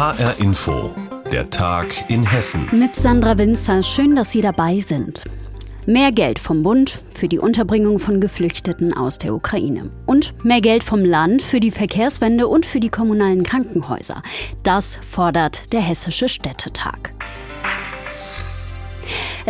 HR Info, der Tag in Hessen. Mit Sandra Winzer, schön, dass Sie dabei sind. Mehr Geld vom Bund für die Unterbringung von Geflüchteten aus der Ukraine. Und mehr Geld vom Land für die Verkehrswende und für die kommunalen Krankenhäuser. Das fordert der Hessische Städtetag.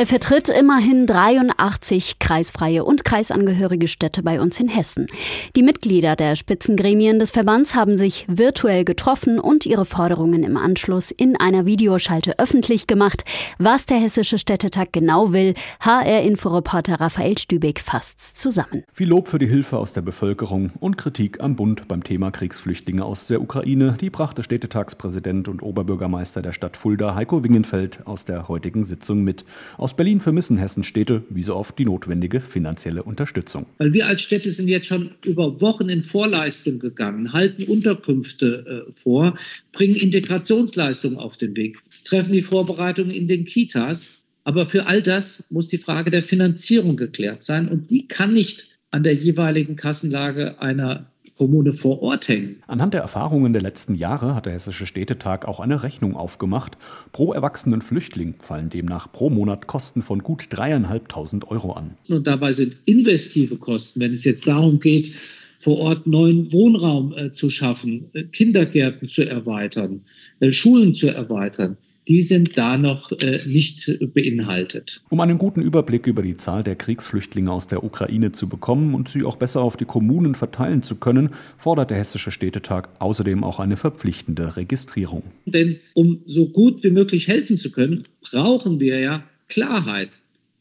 Er vertritt immerhin 83 kreisfreie und kreisangehörige Städte bei uns in Hessen. Die Mitglieder der Spitzengremien des Verbands haben sich virtuell getroffen und ihre Forderungen im Anschluss in einer Videoschalte öffentlich gemacht. Was der Hessische Städtetag genau will, HR-Inforeporter Raphael Stübeck fasst zusammen. Viel Lob für die Hilfe aus der Bevölkerung und Kritik am Bund beim Thema Kriegsflüchtlinge aus der Ukraine, die brachte Städtetagspräsident und Oberbürgermeister der Stadt Fulda Heiko Wingenfeld aus der heutigen Sitzung mit. Aus Berlin vermissen Hessenstädte wie so oft die notwendige finanzielle Unterstützung. Weil wir als Städte sind jetzt schon über Wochen in Vorleistung gegangen, halten Unterkünfte äh, vor, bringen Integrationsleistungen auf den Weg, treffen die Vorbereitungen in den Kitas. Aber für all das muss die Frage der Finanzierung geklärt sein und die kann nicht an der jeweiligen Kassenlage einer Kommune vor Ort hängen. Anhand der Erfahrungen der letzten Jahre hat der Hessische Städtetag auch eine Rechnung aufgemacht. Pro erwachsenen Flüchtling fallen demnach pro Monat Kosten von gut dreieinhalbtausend Euro an. Und dabei sind investive Kosten, wenn es jetzt darum geht, vor Ort neuen Wohnraum äh, zu schaffen, äh, Kindergärten zu erweitern, äh, Schulen zu erweitern die sind da noch äh, nicht beinhaltet. Um einen guten Überblick über die Zahl der Kriegsflüchtlinge aus der Ukraine zu bekommen und sie auch besser auf die Kommunen verteilen zu können, fordert der Hessische Städtetag außerdem auch eine verpflichtende Registrierung. Denn um so gut wie möglich helfen zu können, brauchen wir ja Klarheit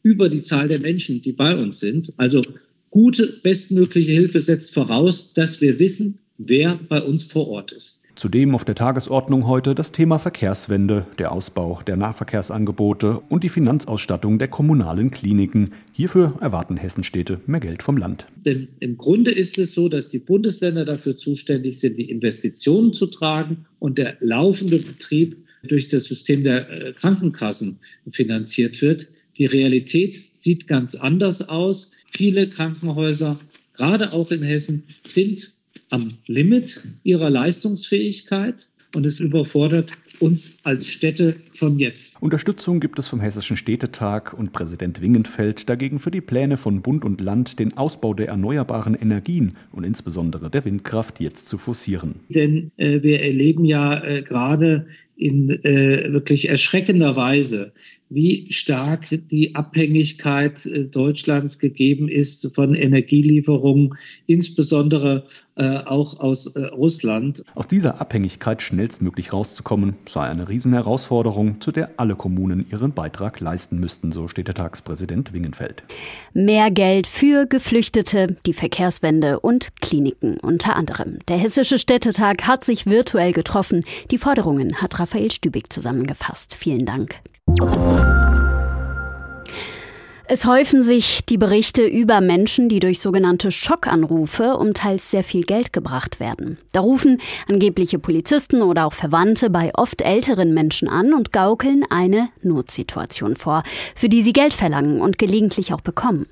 über die Zahl der Menschen, die bei uns sind. Also gute, bestmögliche Hilfe setzt voraus, dass wir wissen, wer bei uns vor Ort ist. Zudem auf der Tagesordnung heute das Thema Verkehrswende, der Ausbau der Nahverkehrsangebote und die Finanzausstattung der kommunalen Kliniken. Hierfür erwarten Hessenstädte mehr Geld vom Land. Denn im Grunde ist es so, dass die Bundesländer dafür zuständig sind, die Investitionen zu tragen und der laufende Betrieb durch das System der äh, Krankenkassen finanziert wird. Die Realität sieht ganz anders aus. Viele Krankenhäuser, gerade auch in Hessen, sind am Limit ihrer Leistungsfähigkeit und es überfordert uns als Städte schon jetzt. Unterstützung gibt es vom Hessischen Städtetag und Präsident Wingenfeld dagegen für die Pläne von Bund und Land, den Ausbau der erneuerbaren Energien und insbesondere der Windkraft jetzt zu forcieren. Denn äh, wir erleben ja äh, gerade in äh, wirklich erschreckender Weise, wie stark die Abhängigkeit äh, Deutschlands gegeben ist von Energielieferungen, insbesondere äh, auch aus äh, Russland. Aus dieser Abhängigkeit schnellstmöglich rauszukommen, sei eine Riesenherausforderung, zu der alle Kommunen ihren Beitrag leisten müssten, so steht der Tagspräsident Wingenfeld. Mehr Geld für Geflüchtete, die Verkehrswende und Kliniken unter anderem. Der Hessische Städtetag hat sich virtuell getroffen. Die Forderungen hat Raphael Stübig zusammengefasst. Vielen Dank. Es häufen sich die Berichte über Menschen, die durch sogenannte Schockanrufe um teils sehr viel Geld gebracht werden. Da rufen angebliche Polizisten oder auch Verwandte bei oft älteren Menschen an und gaukeln eine Notsituation vor, für die sie Geld verlangen und gelegentlich auch bekommen.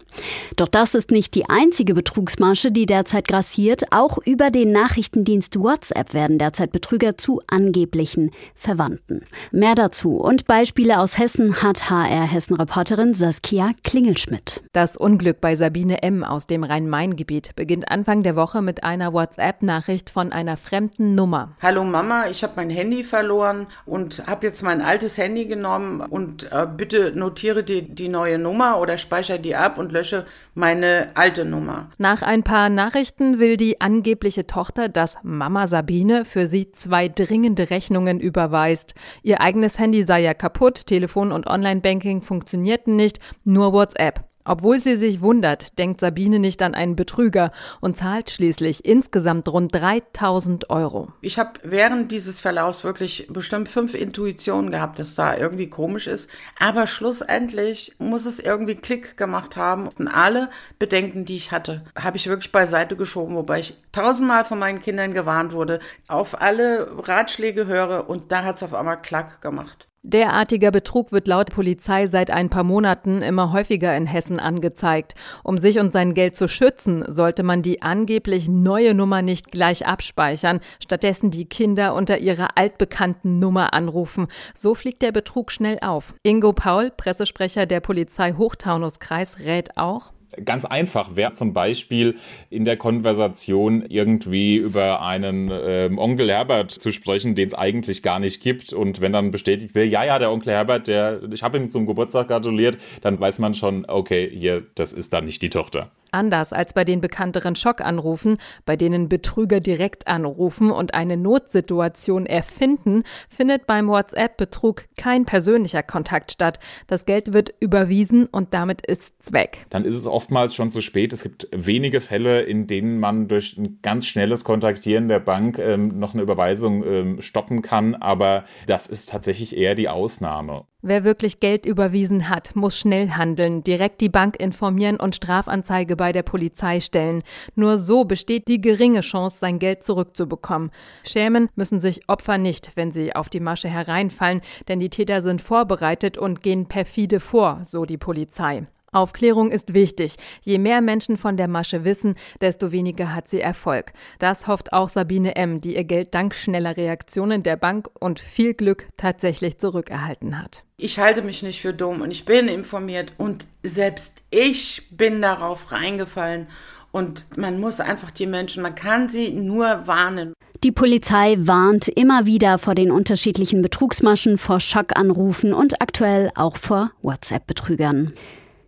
Doch das ist nicht die einzige Betrugsmasche, die derzeit grassiert. Auch über den Nachrichtendienst WhatsApp werden derzeit Betrüger zu angeblichen Verwandten. Mehr dazu und Beispiele aus Hessen hat HR Hessen-Reporterin Saskia Klingelschmidt. Das Unglück bei Sabine M. aus dem Rhein-Main-Gebiet beginnt Anfang der Woche mit einer WhatsApp-Nachricht von einer fremden Nummer. Hallo Mama, ich habe mein Handy verloren und habe jetzt mein altes Handy genommen und äh, bitte notiere die, die neue Nummer oder speichere die ab und lösche meine alte Nummer. Nach ein paar Nachrichten will die angebliche Tochter, dass Mama Sabine für sie zwei dringende Rechnungen überweist. Ihr eigenes Handy sei ja kaputt, Telefon und Online-Banking funktionierten nicht, nur WhatsApp. Obwohl sie sich wundert, denkt Sabine nicht an einen Betrüger und zahlt schließlich insgesamt rund 3000 Euro. Ich habe während dieses Verlaufs wirklich bestimmt fünf Intuitionen gehabt, dass da irgendwie komisch ist. Aber schlussendlich muss es irgendwie Klick gemacht haben. Und alle Bedenken, die ich hatte, habe ich wirklich beiseite geschoben, wobei ich tausendmal von meinen Kindern gewarnt wurde, auf alle Ratschläge höre und da hat es auf einmal Klack gemacht. Derartiger Betrug wird laut Polizei seit ein paar Monaten immer häufiger in Hessen angezeigt. Um sich und sein Geld zu schützen, sollte man die angeblich neue Nummer nicht gleich abspeichern, stattdessen die Kinder unter ihrer altbekannten Nummer anrufen. So fliegt der Betrug schnell auf. Ingo Paul, Pressesprecher der Polizei Hochtaunuskreis, rät auch, Ganz einfach wäre zum Beispiel in der Konversation irgendwie über einen ähm, Onkel Herbert zu sprechen, den es eigentlich gar nicht gibt. Und wenn dann bestätigt wird, ja, ja, der Onkel Herbert, der, ich habe ihm zum Geburtstag gratuliert, dann weiß man schon, okay, hier, das ist dann nicht die Tochter. Anders als bei den bekannteren Schockanrufen, bei denen Betrüger direkt anrufen und eine Notsituation erfinden, findet beim WhatsApp-Betrug kein persönlicher Kontakt statt. Das Geld wird überwiesen und damit ist's weg. Dann ist es oftmals schon zu spät. Es gibt wenige Fälle, in denen man durch ein ganz schnelles Kontaktieren der Bank ähm, noch eine Überweisung ähm, stoppen kann, aber das ist tatsächlich eher die Ausnahme. Wer wirklich Geld überwiesen hat, muss schnell handeln, direkt die Bank informieren und Strafanzeige bei der Polizei stellen. Nur so besteht die geringe Chance, sein Geld zurückzubekommen. Schämen müssen sich Opfer nicht, wenn sie auf die Masche hereinfallen, denn die Täter sind vorbereitet und gehen perfide vor, so die Polizei. Aufklärung ist wichtig. Je mehr Menschen von der Masche wissen, desto weniger hat sie Erfolg. Das hofft auch Sabine M., die ihr Geld dank schneller Reaktionen der Bank und viel Glück tatsächlich zurückerhalten hat. Ich halte mich nicht für dumm und ich bin informiert und selbst ich bin darauf reingefallen. Und man muss einfach die Menschen, man kann sie nur warnen. Die Polizei warnt immer wieder vor den unterschiedlichen Betrugsmaschen, vor Schockanrufen und aktuell auch vor WhatsApp-Betrügern.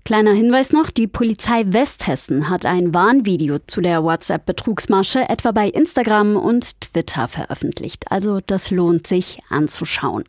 Kleiner Hinweis noch, die Polizei Westhessen hat ein Warnvideo zu der WhatsApp-Betrugsmasche etwa bei Instagram und Twitter veröffentlicht. Also das lohnt sich anzuschauen.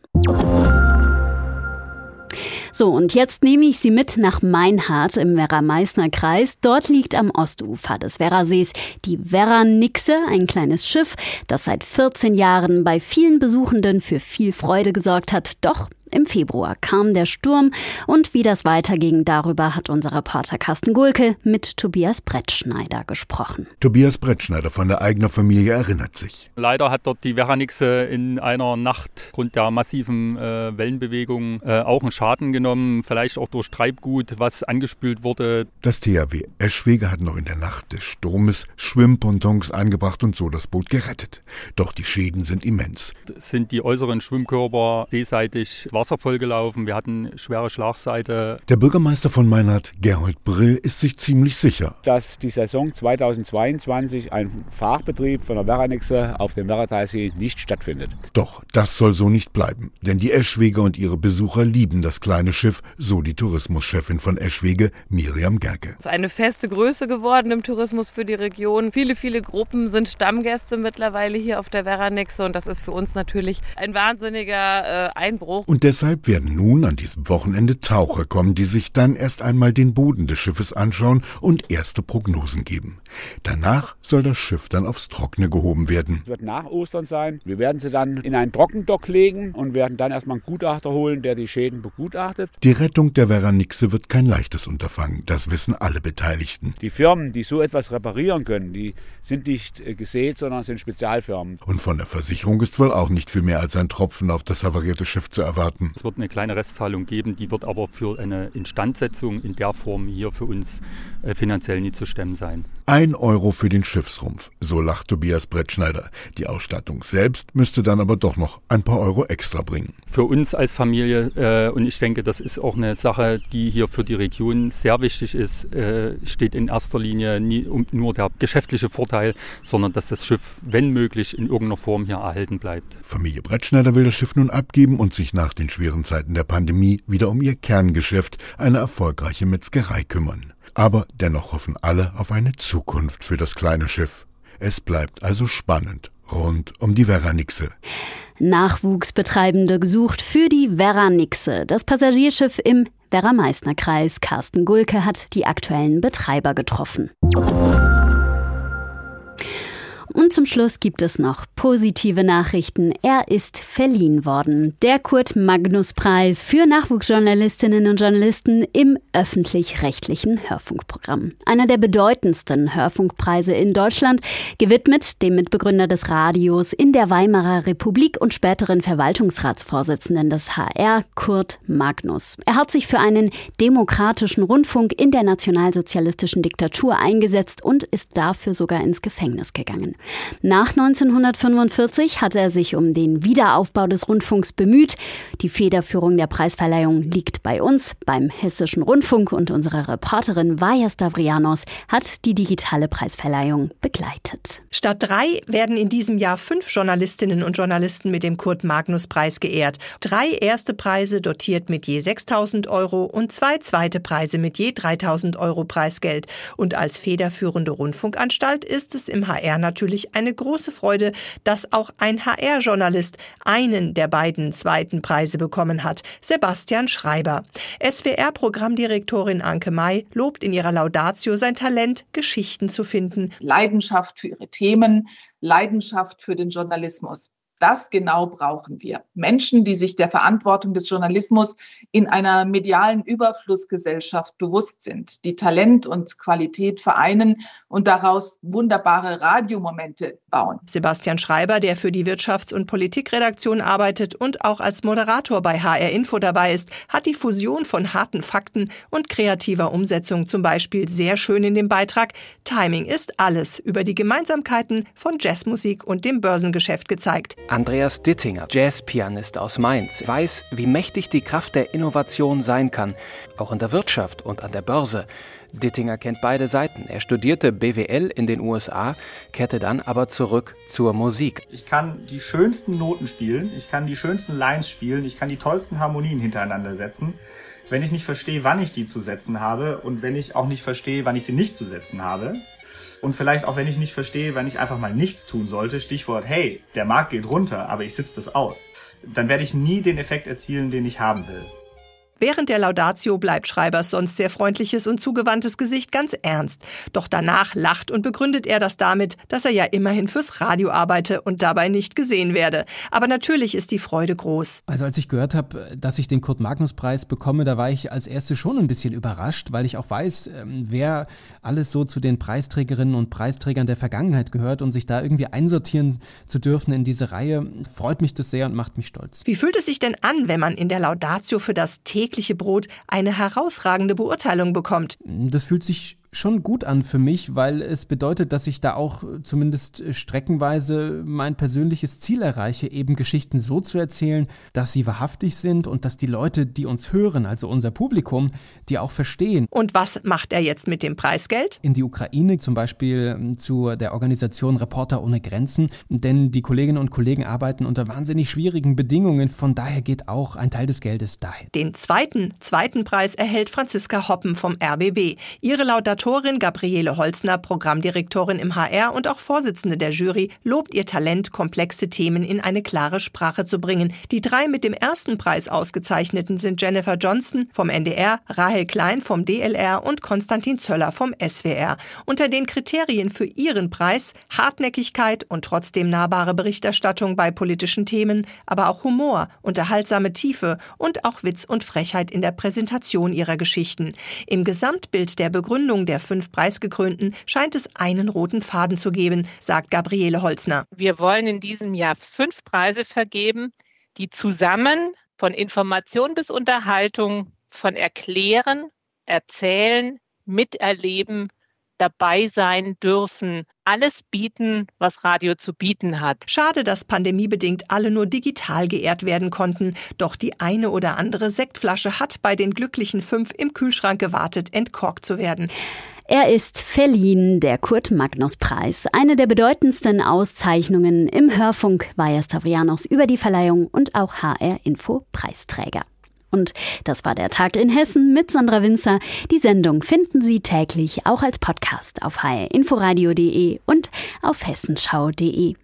So, und jetzt nehme ich Sie mit nach Meinhardt im Werra-Meißner-Kreis. Dort liegt am Ostufer des Werrasees die Werra-Nixe, ein kleines Schiff, das seit 14 Jahren bei vielen Besuchenden für viel Freude gesorgt hat. Doch im Februar kam der Sturm und wie das weiterging, darüber hat unser Reporter Carsten Gulke mit Tobias Brettschneider gesprochen. Tobias Brettschneider von der eigenen Familie erinnert sich. Leider hat dort die Veranixe in einer Nacht aufgrund der massiven äh, Wellenbewegung äh, auch einen Schaden genommen, vielleicht auch durch Treibgut, was angespült wurde. Das THW Eschwege hat noch in der Nacht des Sturmes Schwimmpontons angebracht und so das Boot gerettet. Doch die Schäden sind immens. Sind die äußeren Schwimmkörper seeseitig Wasser vollgelaufen, wir hatten schwere Schlagseite. Der Bürgermeister von Meinhardt, Gerhold Brill, ist sich ziemlich sicher, dass die Saison 2022 ein Fahrbetrieb von der Werranixe auf dem Werratalsee nicht stattfindet. Doch das soll so nicht bleiben, denn die Eschwege und ihre Besucher lieben das kleine Schiff, so die Tourismuschefin von Eschwege, Miriam Gerke. Es ist eine feste Größe geworden im Tourismus für die Region. Viele, viele Gruppen sind Stammgäste mittlerweile hier auf der Werranixe und das ist für uns natürlich ein wahnsinniger äh, Einbruch. Und Deshalb werden nun an diesem Wochenende Taucher kommen, die sich dann erst einmal den Boden des Schiffes anschauen und erste Prognosen geben. Danach soll das Schiff dann aufs Trockene gehoben werden. Es wird nach Ostern sein. Wir werden sie dann in einen Trockendock legen und werden dann erstmal einen Gutachter holen, der die Schäden begutachtet. Die Rettung der Veranixe wird kein leichtes Unterfangen. Das wissen alle Beteiligten. Die Firmen, die so etwas reparieren können, die sind nicht äh, gesät, sondern sind Spezialfirmen. Und von der Versicherung ist wohl auch nicht viel mehr als ein Tropfen auf das havarierte Schiff zu erwarten haben. Es wird eine kleine Restzahlung geben, die wird aber für eine Instandsetzung in der Form hier für uns äh, finanziell nie zu stemmen sein. Ein Euro für den Schiffsrumpf, so lacht Tobias Brettschneider. Die Ausstattung selbst müsste dann aber doch noch ein paar Euro extra bringen. Für uns als Familie, äh, und ich denke, das ist auch eine Sache, die hier für die Region sehr wichtig ist, äh, steht in erster Linie nie um, nur der geschäftliche Vorteil, sondern dass das Schiff, wenn möglich, in irgendeiner Form hier erhalten bleibt. Familie Brettschneider will das Schiff nun abgeben und sich nach den schweren Zeiten der Pandemie wieder um ihr Kerngeschäft, eine erfolgreiche Metzgerei, kümmern. Aber dennoch hoffen alle auf eine Zukunft für das kleine Schiff. Es bleibt also spannend rund um die Veranixe. Nachwuchsbetreibende gesucht für die Veranixe, das Passagierschiff im Werra-Meißner-Kreis. Carsten Gulke hat die aktuellen Betreiber getroffen. Und zum Schluss gibt es noch positive Nachrichten. Er ist verliehen worden. Der Kurt-Magnus-Preis für Nachwuchsjournalistinnen und Journalisten im öffentlich-rechtlichen Hörfunkprogramm. Einer der bedeutendsten Hörfunkpreise in Deutschland, gewidmet dem Mitbegründer des Radios in der Weimarer Republik und späteren Verwaltungsratsvorsitzenden des HR, Kurt Magnus. Er hat sich für einen demokratischen Rundfunk in der nationalsozialistischen Diktatur eingesetzt und ist dafür sogar ins Gefängnis gegangen. Nach 1945 hat er sich um den Wiederaufbau des Rundfunks bemüht. Die Federführung der Preisverleihung liegt bei uns, beim Hessischen Rundfunk und unsere Reporterin Vaja Stavrianos hat die digitale Preisverleihung begleitet. Statt drei werden in diesem Jahr fünf Journalistinnen und Journalisten mit dem Kurt-Magnus-Preis geehrt. Drei erste Preise dotiert mit je 6000 Euro und zwei zweite Preise mit je 3000 Euro Preisgeld. Und als federführende Rundfunkanstalt ist es im HR natürlich eine große Freude, dass auch ein HR-Journalist einen der beiden zweiten Preise bekommen hat, Sebastian Schreiber. SWR-Programmdirektorin Anke May lobt in ihrer Laudatio sein Talent, Geschichten zu finden. Leidenschaft für ihre Themen, Leidenschaft für den Journalismus. Das genau brauchen wir. Menschen, die sich der Verantwortung des Journalismus in einer medialen Überflussgesellschaft bewusst sind, die Talent und Qualität vereinen und daraus wunderbare Radiomomente bauen. Sebastian Schreiber, der für die Wirtschafts- und Politikredaktion arbeitet und auch als Moderator bei HR Info dabei ist, hat die Fusion von harten Fakten und kreativer Umsetzung zum Beispiel sehr schön in dem Beitrag Timing ist alles über die Gemeinsamkeiten von Jazzmusik und dem Börsengeschäft gezeigt. Andreas Dittinger, Jazzpianist aus Mainz, weiß, wie mächtig die Kraft der Innovation sein kann, auch in der Wirtschaft und an der Börse. Dittinger kennt beide Seiten. Er studierte BWL in den USA, kehrte dann aber zurück zur Musik. Ich kann die schönsten Noten spielen, ich kann die schönsten Lines spielen, ich kann die tollsten Harmonien hintereinander setzen. Wenn ich nicht verstehe, wann ich die zu setzen habe und wenn ich auch nicht verstehe, wann ich sie nicht zu setzen habe, und vielleicht auch, wenn ich nicht verstehe, wenn ich einfach mal nichts tun sollte, Stichwort, hey, der Markt geht runter, aber ich sitze das aus, dann werde ich nie den Effekt erzielen, den ich haben will. Während der Laudatio bleibt Schreibers sonst sehr freundliches und zugewandtes Gesicht ganz ernst. Doch danach lacht und begründet er das damit, dass er ja immerhin fürs Radio arbeite und dabei nicht gesehen werde. Aber natürlich ist die Freude groß. Also als ich gehört habe, dass ich den Kurt-Magnus-Preis bekomme, da war ich als erstes schon ein bisschen überrascht, weil ich auch weiß, ähm, wer alles so zu den Preisträgerinnen und Preisträgern der Vergangenheit gehört und sich da irgendwie einsortieren zu dürfen in diese Reihe, freut mich das sehr und macht mich stolz. Wie fühlt es sich denn an, wenn man in der Laudatio für das tägliche tägliche Brot eine herausragende Beurteilung bekommt. Das fühlt sich schon gut an für mich, weil es bedeutet, dass ich da auch zumindest streckenweise mein persönliches Ziel erreiche, eben Geschichten so zu erzählen, dass sie wahrhaftig sind und dass die Leute, die uns hören, also unser Publikum, die auch verstehen. Und was macht er jetzt mit dem Preisgeld? In die Ukraine zum Beispiel ähm, zu der Organisation Reporter ohne Grenzen, denn die Kolleginnen und Kollegen arbeiten unter wahnsinnig schwierigen Bedingungen, von daher geht auch ein Teil des Geldes dahin. Den zweiten, zweiten Preis erhält Franziska Hoppen vom RBB. Ihre Laudat Moderatorin Gabriele Holzner, Programmdirektorin im HR und auch Vorsitzende der Jury, lobt ihr Talent, komplexe Themen in eine klare Sprache zu bringen. Die drei mit dem ersten Preis ausgezeichneten sind Jennifer Johnson vom NDR, Rahel Klein vom DLR und Konstantin Zöller vom SWR. Unter den Kriterien für ihren Preis Hartnäckigkeit und trotzdem nahbare Berichterstattung bei politischen Themen, aber auch Humor, unterhaltsame Tiefe und auch Witz und Frechheit in der Präsentation ihrer Geschichten. Im Gesamtbild der Begründung der fünf Preisgekrönten scheint es einen roten Faden zu geben, sagt Gabriele Holzner. Wir wollen in diesem Jahr fünf Preise vergeben, die zusammen von Information bis Unterhaltung, von Erklären, Erzählen, Miterleben, dabei sein dürfen, alles bieten, was Radio zu bieten hat. Schade, dass pandemiebedingt alle nur digital geehrt werden konnten. Doch die eine oder andere Sektflasche hat bei den glücklichen fünf im Kühlschrank gewartet, entkorkt zu werden. Er ist verliehen, der Kurt-Magnus-Preis, eine der bedeutendsten Auszeichnungen im Hörfunk Vajas Stavrianos über die Verleihung und auch HR-Info-Preisträger. Und das war der Tag in Hessen mit Sandra Winzer. Die Sendung finden Sie täglich auch als Podcast auf hrinforadio.de und auf hessenschau.de.